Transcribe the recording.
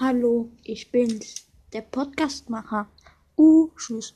Hallo, ich bin's, der Podcastmacher. Uh, tschüss.